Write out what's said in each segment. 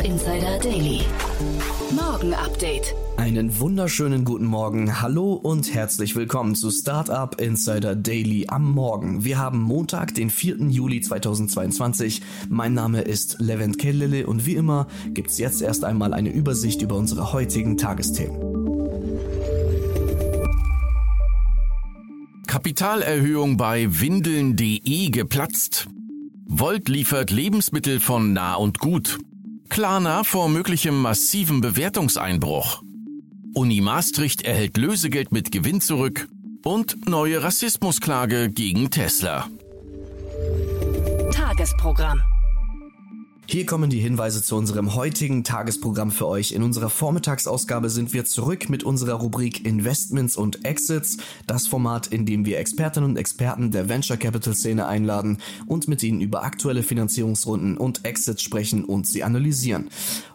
Startup Insider Daily. Morgen Update. Einen wunderschönen guten Morgen. Hallo und herzlich willkommen zu Startup Insider Daily am Morgen. Wir haben Montag, den 4. Juli 2022. Mein Name ist Levent Kellele und wie immer gibt's jetzt erst einmal eine Übersicht über unsere heutigen Tagesthemen. Kapitalerhöhung bei Windeln.de geplatzt. Volt liefert Lebensmittel von nah und gut. Klarna vor möglichem massiven Bewertungseinbruch. Uni Maastricht erhält Lösegeld mit Gewinn zurück und neue Rassismusklage gegen Tesla. Tagesprogramm. Hier kommen die Hinweise zu unserem heutigen Tagesprogramm für euch. In unserer Vormittagsausgabe sind wir zurück mit unserer Rubrik Investments und Exits, das Format, in dem wir Expertinnen und Experten der Venture Capital Szene einladen und mit ihnen über aktuelle Finanzierungsrunden und Exits sprechen und sie analysieren.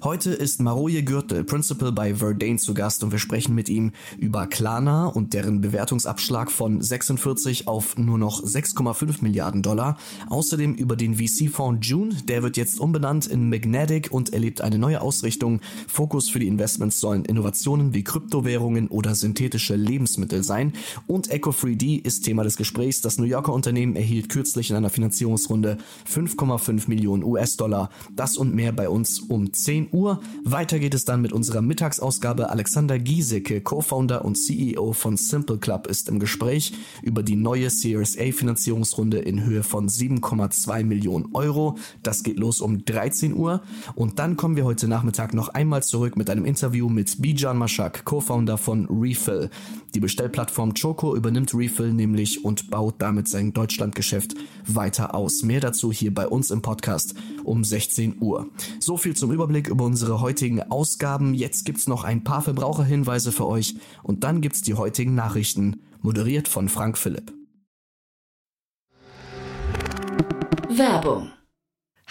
Heute ist Maroje Gürtel, Principal bei Verdane zu Gast und wir sprechen mit ihm über Klarna und deren Bewertungsabschlag von 46 auf nur noch 6,5 Milliarden Dollar. Außerdem über den VC-Fonds June, der wird jetzt umbenannt in Magnetic und erlebt eine neue Ausrichtung. Fokus für die Investments sollen Innovationen wie Kryptowährungen oder synthetische Lebensmittel sein. Und Eco3D ist Thema des Gesprächs. Das New Yorker Unternehmen erhielt kürzlich in einer Finanzierungsrunde 5,5 Millionen US-Dollar. Das und mehr bei uns um 10 Uhr. Weiter geht es dann mit unserer Mittagsausgabe. Alexander Giesecke, Co-Founder und CEO von Simple Club, ist im Gespräch über die neue Series A Finanzierungsrunde in Höhe von 7,2 Millionen Euro. Das geht los um 13 Uhr. Und dann kommen wir heute Nachmittag noch einmal zurück mit einem Interview mit Bijan Mashak, Co-Founder von Refill. Die Bestellplattform Choco übernimmt Refill nämlich und baut damit sein Deutschlandgeschäft weiter aus. Mehr dazu hier bei uns im Podcast um 16 Uhr. So viel zum Überblick über unsere heutigen Ausgaben. Jetzt gibt's noch ein paar Verbraucherhinweise für euch und dann gibt's die heutigen Nachrichten, moderiert von Frank Philipp. Werbung.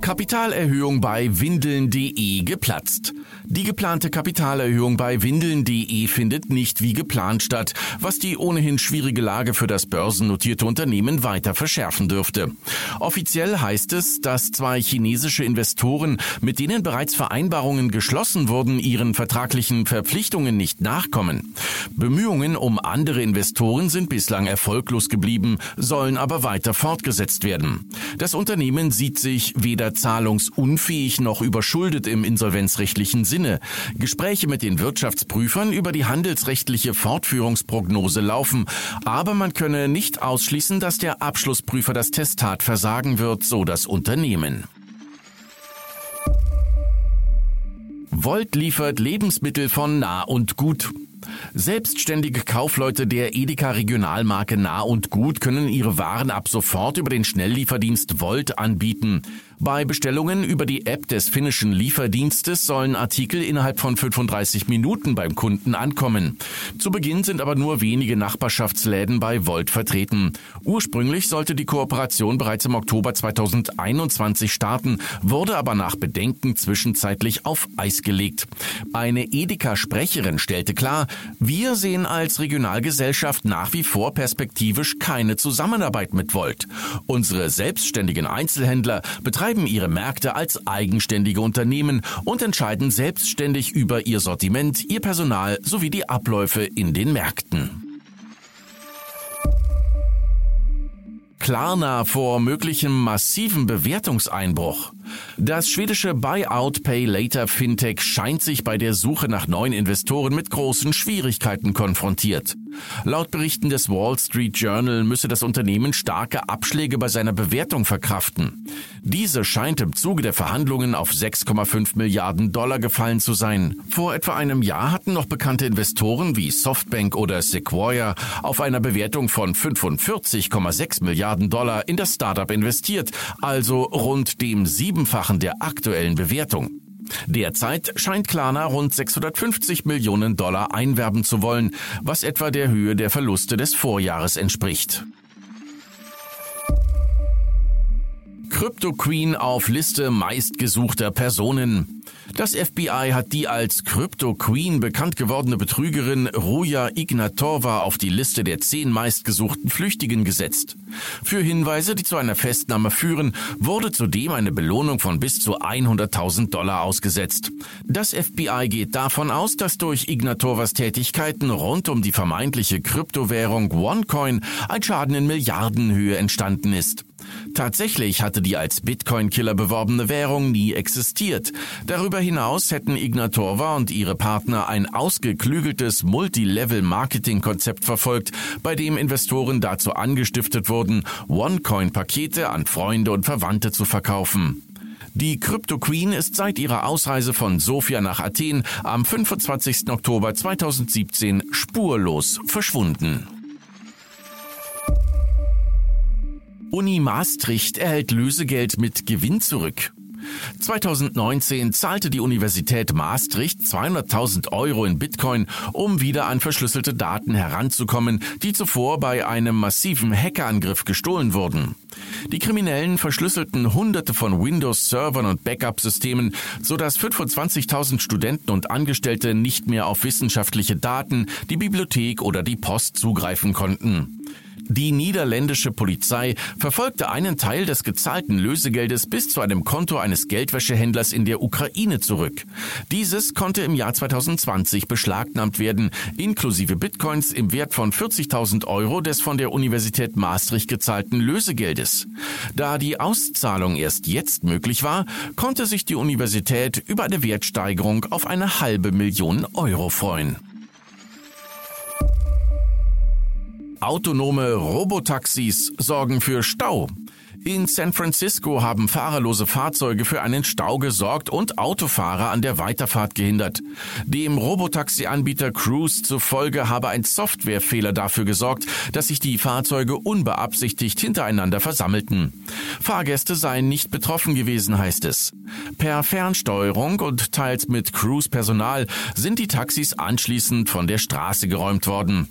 Kapitalerhöhung bei Windeln.de geplatzt. Die geplante Kapitalerhöhung bei Windeln.de findet nicht wie geplant statt, was die ohnehin schwierige Lage für das börsennotierte Unternehmen weiter verschärfen dürfte. Offiziell heißt es, dass zwei chinesische Investoren, mit denen bereits Vereinbarungen geschlossen wurden, ihren vertraglichen Verpflichtungen nicht nachkommen. Bemühungen um andere Investoren sind bislang erfolglos geblieben, sollen aber weiter fortgesetzt werden. Das Unternehmen sieht sich weder zahlungsunfähig noch überschuldet im insolvenzrechtlichen Sinne. Gespräche mit den Wirtschaftsprüfern über die handelsrechtliche Fortführungsprognose laufen, aber man könne nicht ausschließen, dass der Abschlussprüfer das Testat versagen wird, so das Unternehmen. Volt liefert Lebensmittel von nah und gut. Selbstständige Kaufleute der Edeka Regionalmarke Nah und Gut können ihre Waren ab sofort über den Schnelllieferdienst Volt anbieten. Bei Bestellungen über die App des finnischen Lieferdienstes sollen Artikel innerhalb von 35 Minuten beim Kunden ankommen. Zu Beginn sind aber nur wenige Nachbarschaftsläden bei Volt vertreten. Ursprünglich sollte die Kooperation bereits im Oktober 2021 starten, wurde aber nach Bedenken zwischenzeitlich auf Eis gelegt. Eine Edeka-Sprecherin stellte klar, Wir sehen als Regionalgesellschaft nach wie vor perspektivisch keine Zusammenarbeit mit Volt. Unsere selbstständigen Einzelhändler betreiben ihre Märkte als eigenständige Unternehmen und entscheiden selbstständig über ihr Sortiment, ihr Personal sowie die Abläufe in den Märkten. Klarna vor möglichem massiven Bewertungseinbruch. Das schwedische Buyout Pay Later Fintech scheint sich bei der Suche nach neuen Investoren mit großen Schwierigkeiten konfrontiert. Laut Berichten des Wall Street Journal müsse das Unternehmen starke Abschläge bei seiner Bewertung verkraften. Diese scheint im Zuge der Verhandlungen auf 6,5 Milliarden Dollar gefallen zu sein. Vor etwa einem Jahr hatten noch bekannte Investoren wie Softbank oder Sequoia auf einer Bewertung von 45,6 Milliarden Dollar in das Startup investiert, also rund dem Siebenfachen der aktuellen Bewertung. Derzeit scheint Klarna rund 650 Millionen Dollar einwerben zu wollen, was etwa der Höhe der Verluste des Vorjahres entspricht. Crypto Queen auf Liste meistgesuchter Personen. Das FBI hat die als Crypto Queen bekannt gewordene Betrügerin Ruja Ignatova auf die Liste der zehn meistgesuchten Flüchtigen gesetzt. Für Hinweise, die zu einer Festnahme führen, wurde zudem eine Belohnung von bis zu 100.000 Dollar ausgesetzt. Das FBI geht davon aus, dass durch Ignatovas Tätigkeiten rund um die vermeintliche Kryptowährung OneCoin ein Schaden in Milliardenhöhe entstanden ist. Tatsächlich hatte die als Bitcoin-Killer beworbene Währung nie existiert. Darüber hinaus hätten Ignatova und ihre Partner ein ausgeklügeltes Multilevel-Marketing-Konzept verfolgt, bei dem Investoren dazu angestiftet wurden, OneCoin-Pakete an Freunde und Verwandte zu verkaufen. Die Crypto Queen ist seit ihrer Ausreise von Sofia nach Athen am 25. Oktober 2017 spurlos verschwunden. Uni Maastricht erhält Lösegeld mit Gewinn zurück. 2019 zahlte die Universität Maastricht 200.000 Euro in Bitcoin, um wieder an verschlüsselte Daten heranzukommen, die zuvor bei einem massiven Hackerangriff gestohlen wurden. Die Kriminellen verschlüsselten hunderte von Windows-Servern und Backup-Systemen, sodass 25.000 Studenten und Angestellte nicht mehr auf wissenschaftliche Daten, die Bibliothek oder die Post zugreifen konnten. Die niederländische Polizei verfolgte einen Teil des gezahlten Lösegeldes bis zu einem Konto eines Geldwäschehändlers in der Ukraine zurück. Dieses konnte im Jahr 2020 beschlagnahmt werden, inklusive Bitcoins im Wert von 40.000 Euro des von der Universität Maastricht gezahlten Lösegeldes. Da die Auszahlung erst jetzt möglich war, konnte sich die Universität über eine Wertsteigerung auf eine halbe Million Euro freuen. Autonome Robotaxis sorgen für Stau. In San Francisco haben fahrerlose Fahrzeuge für einen Stau gesorgt und Autofahrer an der Weiterfahrt gehindert. Dem Robotaxi-Anbieter Cruise zufolge habe ein Softwarefehler dafür gesorgt, dass sich die Fahrzeuge unbeabsichtigt hintereinander versammelten. Fahrgäste seien nicht betroffen gewesen, heißt es. Per Fernsteuerung und teils mit Cruise-Personal sind die Taxis anschließend von der Straße geräumt worden.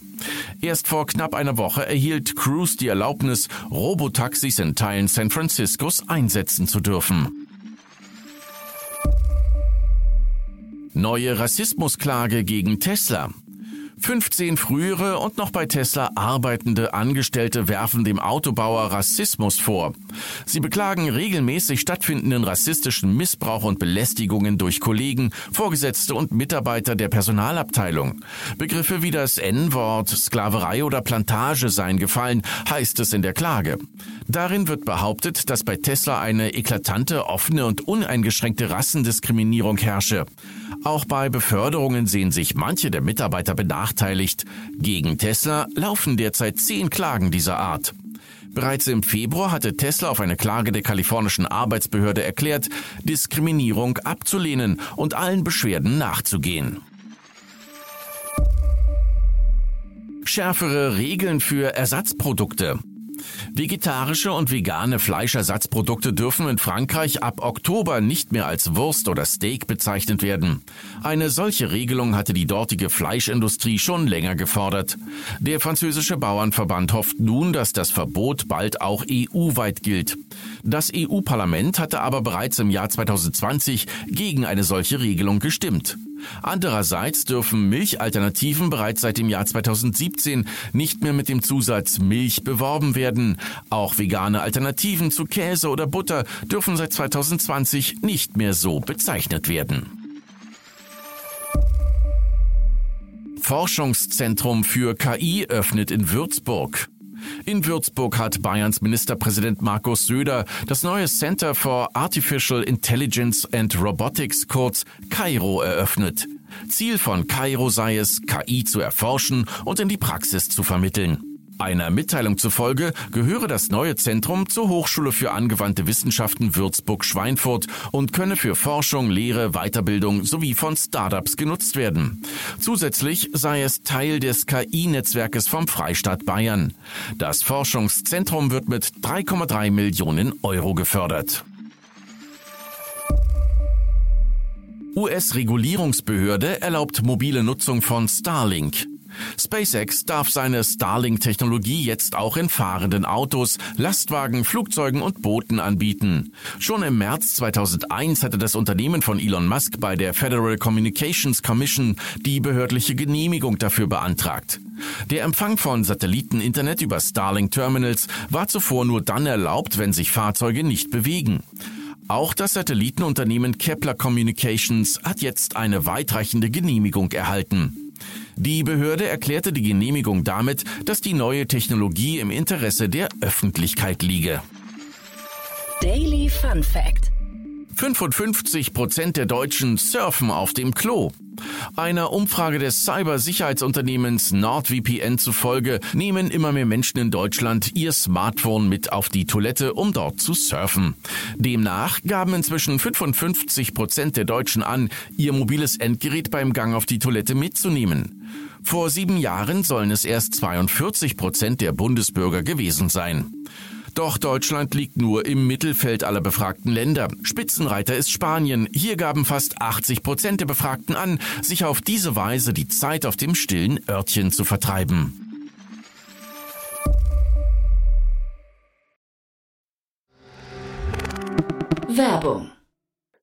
Erst vor knapp einer Woche erhielt Cruise die Erlaubnis, Robotaxis in Teilen San Franciscos einsetzen zu dürfen. Neue Rassismusklage gegen Tesla. 15 frühere und noch bei Tesla arbeitende Angestellte werfen dem Autobauer Rassismus vor. Sie beklagen regelmäßig stattfindenden rassistischen Missbrauch und Belästigungen durch Kollegen, Vorgesetzte und Mitarbeiter der Personalabteilung. Begriffe wie das N-Wort, Sklaverei oder Plantage seien gefallen, heißt es in der Klage. Darin wird behauptet, dass bei Tesla eine eklatante, offene und uneingeschränkte Rassendiskriminierung herrsche. Auch bei Beförderungen sehen sich manche der Mitarbeiter benachteiligt. Gegen Tesla laufen derzeit zehn Klagen dieser Art. Bereits im Februar hatte Tesla auf eine Klage der kalifornischen Arbeitsbehörde erklärt, Diskriminierung abzulehnen und allen Beschwerden nachzugehen. Schärfere Regeln für Ersatzprodukte. Vegetarische und vegane Fleischersatzprodukte dürfen in Frankreich ab Oktober nicht mehr als Wurst oder Steak bezeichnet werden. Eine solche Regelung hatte die dortige Fleischindustrie schon länger gefordert. Der französische Bauernverband hofft nun, dass das Verbot bald auch EU-weit gilt. Das EU-Parlament hatte aber bereits im Jahr 2020 gegen eine solche Regelung gestimmt. Andererseits dürfen Milchalternativen bereits seit dem Jahr 2017 nicht mehr mit dem Zusatz Milch beworben werden. Auch vegane Alternativen zu Käse oder Butter dürfen seit 2020 nicht mehr so bezeichnet werden. Forschungszentrum für KI öffnet in Würzburg. In Würzburg hat Bayerns Ministerpräsident Markus Söder das neue Center for Artificial Intelligence and Robotics kurz CAIRO eröffnet. Ziel von CAIRO sei es, KI zu erforschen und in die Praxis zu vermitteln. Einer Mitteilung zufolge gehöre das neue Zentrum zur Hochschule für angewandte Wissenschaften Würzburg-Schweinfurt und könne für Forschung, Lehre, Weiterbildung sowie von Startups genutzt werden. Zusätzlich sei es Teil des KI-Netzwerkes vom Freistaat Bayern. Das Forschungszentrum wird mit 3,3 Millionen Euro gefördert. US-Regulierungsbehörde erlaubt mobile Nutzung von Starlink. SpaceX darf seine Starlink-Technologie jetzt auch in fahrenden Autos, Lastwagen, Flugzeugen und Booten anbieten. Schon im März 2001 hatte das Unternehmen von Elon Musk bei der Federal Communications Commission die behördliche Genehmigung dafür beantragt. Der Empfang von Satelliteninternet über Starlink-Terminals war zuvor nur dann erlaubt, wenn sich Fahrzeuge nicht bewegen. Auch das Satellitenunternehmen Kepler Communications hat jetzt eine weitreichende Genehmigung erhalten. Die Behörde erklärte die Genehmigung damit, dass die neue Technologie im Interesse der Öffentlichkeit liege. Daily Fun Fact 55 Prozent der Deutschen surfen auf dem Klo. Einer Umfrage des Cybersicherheitsunternehmens NordVPN zufolge nehmen immer mehr Menschen in Deutschland ihr Smartphone mit auf die Toilette, um dort zu surfen. Demnach gaben inzwischen 55 Prozent der Deutschen an, ihr mobiles Endgerät beim Gang auf die Toilette mitzunehmen. Vor sieben Jahren sollen es erst 42 Prozent der Bundesbürger gewesen sein. Doch Deutschland liegt nur im Mittelfeld aller befragten Länder. Spitzenreiter ist Spanien. Hier gaben fast 80 Prozent der Befragten an, sich auf diese Weise die Zeit auf dem stillen Örtchen zu vertreiben. Werbung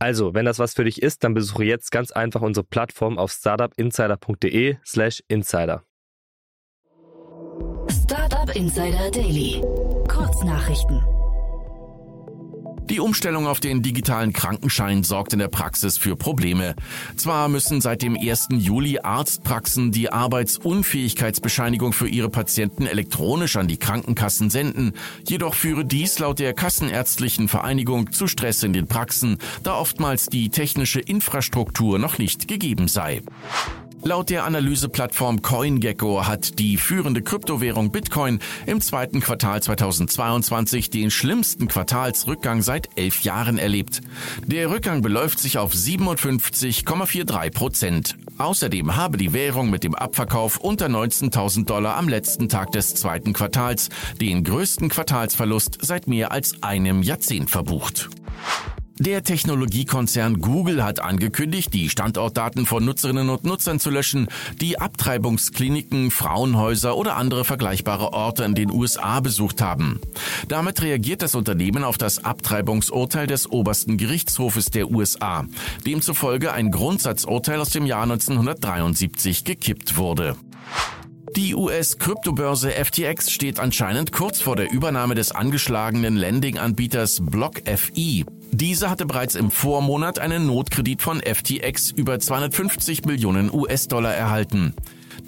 Also, wenn das was für dich ist, dann besuche jetzt ganz einfach unsere Plattform auf startupinsider.de slash insider. Startup Insider Daily. Kurznachrichten. Die Umstellung auf den digitalen Krankenschein sorgt in der Praxis für Probleme. Zwar müssen seit dem 1. Juli Arztpraxen die Arbeitsunfähigkeitsbescheinigung für ihre Patienten elektronisch an die Krankenkassen senden, jedoch führe dies laut der Kassenärztlichen Vereinigung zu Stress in den Praxen, da oftmals die technische Infrastruktur noch nicht gegeben sei. Laut der Analyseplattform CoinGecko hat die führende Kryptowährung Bitcoin im zweiten Quartal 2022 den schlimmsten Quartalsrückgang seit elf Jahren erlebt. Der Rückgang beläuft sich auf 57,43 Prozent. Außerdem habe die Währung mit dem Abverkauf unter 19.000 Dollar am letzten Tag des zweiten Quartals den größten Quartalsverlust seit mehr als einem Jahrzehnt verbucht. Der Technologiekonzern Google hat angekündigt, die Standortdaten von Nutzerinnen und Nutzern zu löschen, die Abtreibungskliniken, Frauenhäuser oder andere vergleichbare Orte in den USA besucht haben. Damit reagiert das Unternehmen auf das Abtreibungsurteil des obersten Gerichtshofes der USA, demzufolge ein Grundsatzurteil aus dem Jahr 1973 gekippt wurde. Die US-Kryptobörse FTX steht anscheinend kurz vor der Übernahme des angeschlagenen Lending-Anbieters BlockFi. Diese hatte bereits im Vormonat einen Notkredit von FTX über 250 Millionen US-Dollar erhalten.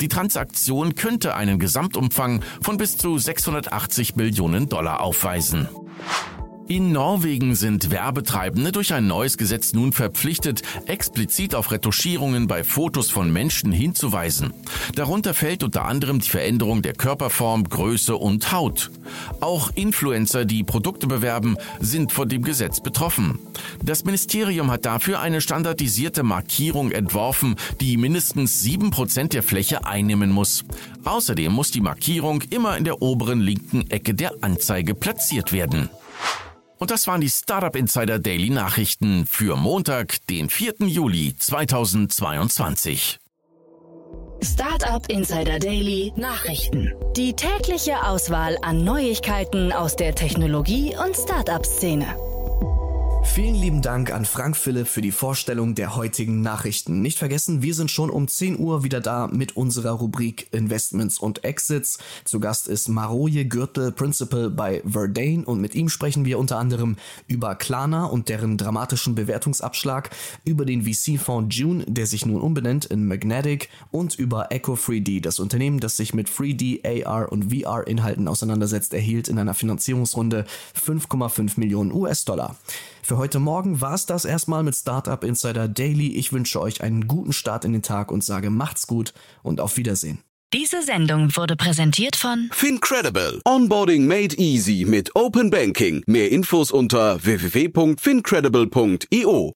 Die Transaktion könnte einen Gesamtumfang von bis zu 680 Millionen Dollar aufweisen. In Norwegen sind Werbetreibende durch ein neues Gesetz nun verpflichtet, explizit auf Retuschierungen bei Fotos von Menschen hinzuweisen. Darunter fällt unter anderem die Veränderung der Körperform, Größe und Haut. Auch Influencer, die Produkte bewerben, sind von dem Gesetz betroffen. Das Ministerium hat dafür eine standardisierte Markierung entworfen, die mindestens sieben Prozent der Fläche einnehmen muss. Außerdem muss die Markierung immer in der oberen linken Ecke der Anzeige platziert werden. Und das waren die Startup Insider Daily Nachrichten für Montag, den 4. Juli 2022. Startup Insider Daily Nachrichten. Die tägliche Auswahl an Neuigkeiten aus der Technologie- und Startup-Szene. Vielen lieben Dank an Frank Philipp für die Vorstellung der heutigen Nachrichten. Nicht vergessen, wir sind schon um 10 Uhr wieder da mit unserer Rubrik Investments und Exits. Zu Gast ist Maroje Gürtel, Principal bei Verdane und mit ihm sprechen wir unter anderem über Klarna und deren dramatischen Bewertungsabschlag, über den VC-Fonds June, der sich nun umbenennt in Magnetic und über Echo 3D, das Unternehmen, das sich mit 3D, AR und VR-Inhalten auseinandersetzt, erhielt in einer Finanzierungsrunde 5,5 Millionen US-Dollar. Für heute Morgen war es das erstmal mit Startup Insider Daily. Ich wünsche euch einen guten Start in den Tag und sage macht's gut und auf Wiedersehen. Diese Sendung wurde präsentiert von Fincredible. Onboarding made easy mit Open Banking. Mehr Infos unter www.fincredible.io.